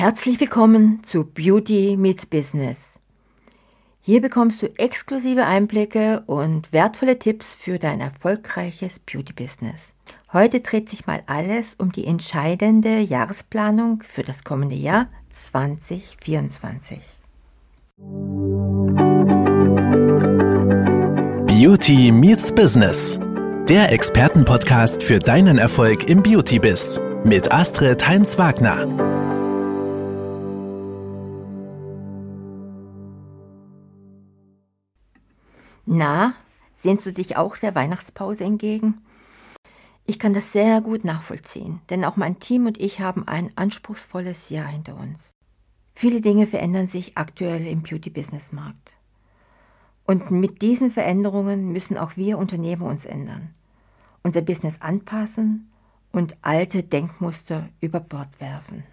Herzlich willkommen zu Beauty Meets Business. Hier bekommst du exklusive Einblicke und wertvolle Tipps für dein erfolgreiches Beauty Business. Heute dreht sich mal alles um die entscheidende Jahresplanung für das kommende Jahr 2024. Beauty Meets Business. Der Expertenpodcast für deinen Erfolg im Beauty-Biz mit Astrid Heinz-Wagner. Na, sehnst du dich auch der Weihnachtspause entgegen? Ich kann das sehr gut nachvollziehen, denn auch mein Team und ich haben ein anspruchsvolles Jahr hinter uns. Viele Dinge verändern sich aktuell im Beauty-Business-Markt. Und mit diesen Veränderungen müssen auch wir Unternehmer uns ändern, unser Business anpassen und alte Denkmuster über Bord werfen.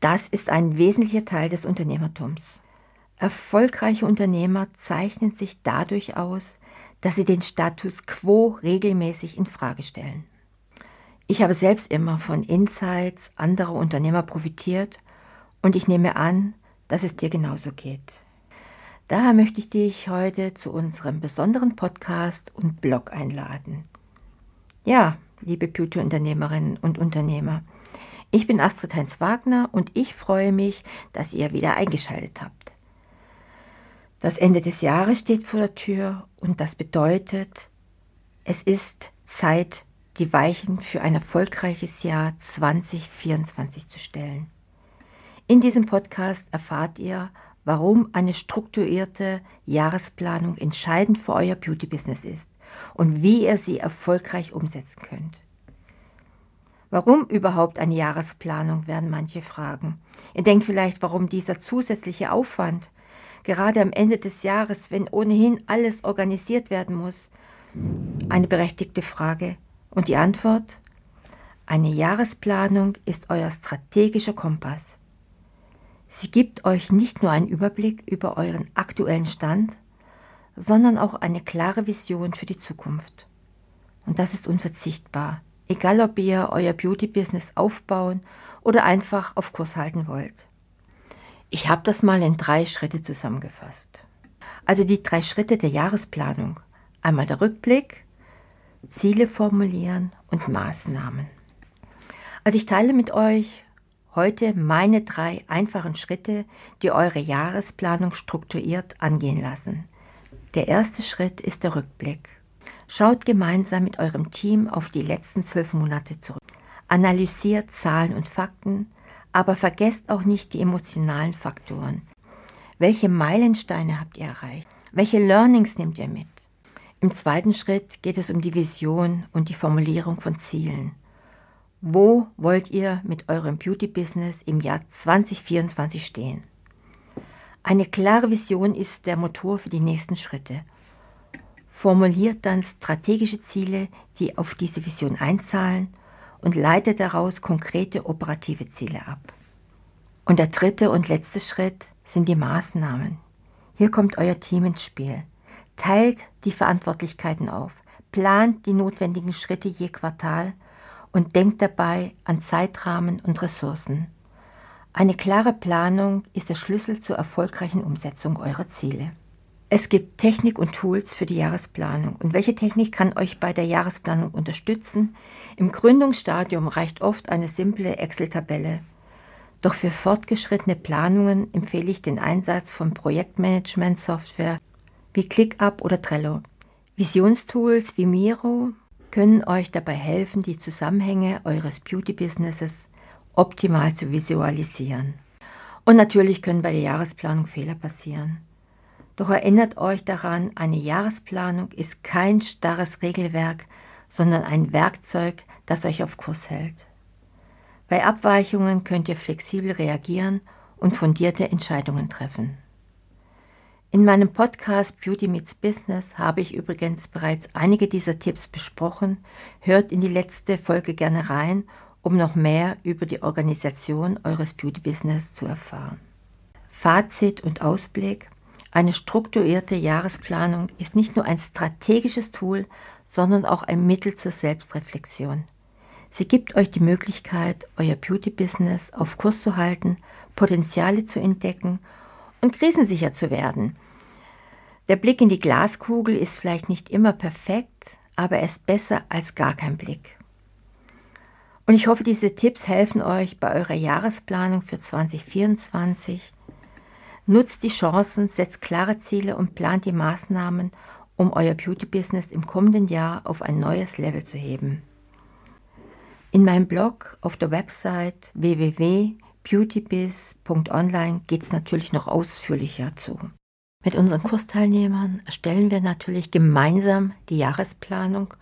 Das ist ein wesentlicher Teil des Unternehmertums. Erfolgreiche Unternehmer zeichnen sich dadurch aus, dass sie den Status quo regelmäßig in Frage stellen. Ich habe selbst immer von Insights anderer Unternehmer profitiert und ich nehme an, dass es dir genauso geht. Daher möchte ich dich heute zu unserem besonderen Podcast und Blog einladen. Ja, liebe Beauty-Unternehmerinnen und Unternehmer, ich bin Astrid Heinz Wagner und ich freue mich, dass ihr wieder eingeschaltet habt. Das Ende des Jahres steht vor der Tür und das bedeutet, es ist Zeit, die Weichen für ein erfolgreiches Jahr 2024 zu stellen. In diesem Podcast erfahrt ihr, warum eine strukturierte Jahresplanung entscheidend für euer Beauty-Business ist und wie ihr sie erfolgreich umsetzen könnt. Warum überhaupt eine Jahresplanung, werden manche fragen. Ihr denkt vielleicht, warum dieser zusätzliche Aufwand? Gerade am Ende des Jahres, wenn ohnehin alles organisiert werden muss? Eine berechtigte Frage. Und die Antwort? Eine Jahresplanung ist euer strategischer Kompass. Sie gibt euch nicht nur einen Überblick über euren aktuellen Stand, sondern auch eine klare Vision für die Zukunft. Und das ist unverzichtbar, egal ob ihr euer Beauty-Business aufbauen oder einfach auf Kurs halten wollt. Ich habe das mal in drei Schritte zusammengefasst. Also die drei Schritte der Jahresplanung. Einmal der Rückblick, Ziele formulieren und Maßnahmen. Also ich teile mit euch heute meine drei einfachen Schritte, die eure Jahresplanung strukturiert angehen lassen. Der erste Schritt ist der Rückblick. Schaut gemeinsam mit eurem Team auf die letzten zwölf Monate zurück. Analysiert Zahlen und Fakten, aber vergesst auch nicht die emotionalen Faktoren. Welche Meilensteine habt ihr erreicht? Welche Learnings nehmt ihr mit? Im zweiten Schritt geht es um die Vision und die Formulierung von Zielen. Wo wollt ihr mit eurem Beauty-Business im Jahr 2024 stehen? Eine klare Vision ist der Motor für die nächsten Schritte. Formuliert dann strategische Ziele, die auf diese Vision einzahlen und leitet daraus konkrete operative Ziele ab. Und der dritte und letzte Schritt sind die Maßnahmen. Hier kommt euer Team ins Spiel. Teilt die Verantwortlichkeiten auf, plant die notwendigen Schritte je Quartal und denkt dabei an Zeitrahmen und Ressourcen. Eine klare Planung ist der Schlüssel zur erfolgreichen Umsetzung eurer Ziele. Es gibt Technik und Tools für die Jahresplanung. Und welche Technik kann euch bei der Jahresplanung unterstützen? Im Gründungsstadium reicht oft eine simple Excel-Tabelle. Doch für fortgeschrittene Planungen empfehle ich den Einsatz von Projektmanagement-Software wie ClickUp oder Trello. Visionstools wie Miro können euch dabei helfen, die Zusammenhänge eures Beauty-Businesses optimal zu visualisieren. Und natürlich können bei der Jahresplanung Fehler passieren. Doch erinnert euch daran, eine Jahresplanung ist kein starres Regelwerk, sondern ein Werkzeug, das euch auf Kurs hält. Bei Abweichungen könnt ihr flexibel reagieren und fundierte Entscheidungen treffen. In meinem Podcast Beauty Meets Business habe ich übrigens bereits einige dieser Tipps besprochen. Hört in die letzte Folge gerne rein, um noch mehr über die Organisation eures Beauty Business zu erfahren. Fazit und Ausblick. Eine strukturierte Jahresplanung ist nicht nur ein strategisches Tool, sondern auch ein Mittel zur Selbstreflexion. Sie gibt euch die Möglichkeit, euer Beauty-Business auf Kurs zu halten, Potenziale zu entdecken und krisensicher zu werden. Der Blick in die Glaskugel ist vielleicht nicht immer perfekt, aber er ist besser als gar kein Blick. Und ich hoffe, diese Tipps helfen euch bei eurer Jahresplanung für 2024. Nutzt die Chancen, setzt klare Ziele und plant die Maßnahmen, um euer Beauty-Business im kommenden Jahr auf ein neues Level zu heben. In meinem Blog auf der Website www.beautybiz.online geht es natürlich noch ausführlicher zu. Mit unseren Kursteilnehmern erstellen wir natürlich gemeinsam die Jahresplanung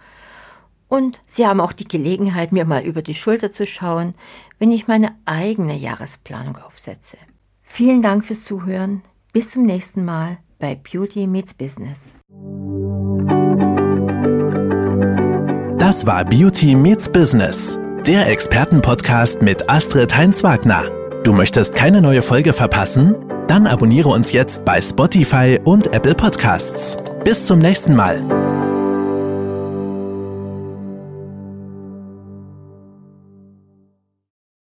und Sie haben auch die Gelegenheit, mir mal über die Schulter zu schauen, wenn ich meine eigene Jahresplanung aufsetze. Vielen Dank fürs Zuhören. Bis zum nächsten Mal bei Beauty Meets Business. Das war Beauty Meets Business, der Expertenpodcast mit Astrid Heinz-Wagner. Du möchtest keine neue Folge verpassen? Dann abonniere uns jetzt bei Spotify und Apple Podcasts. Bis zum nächsten Mal.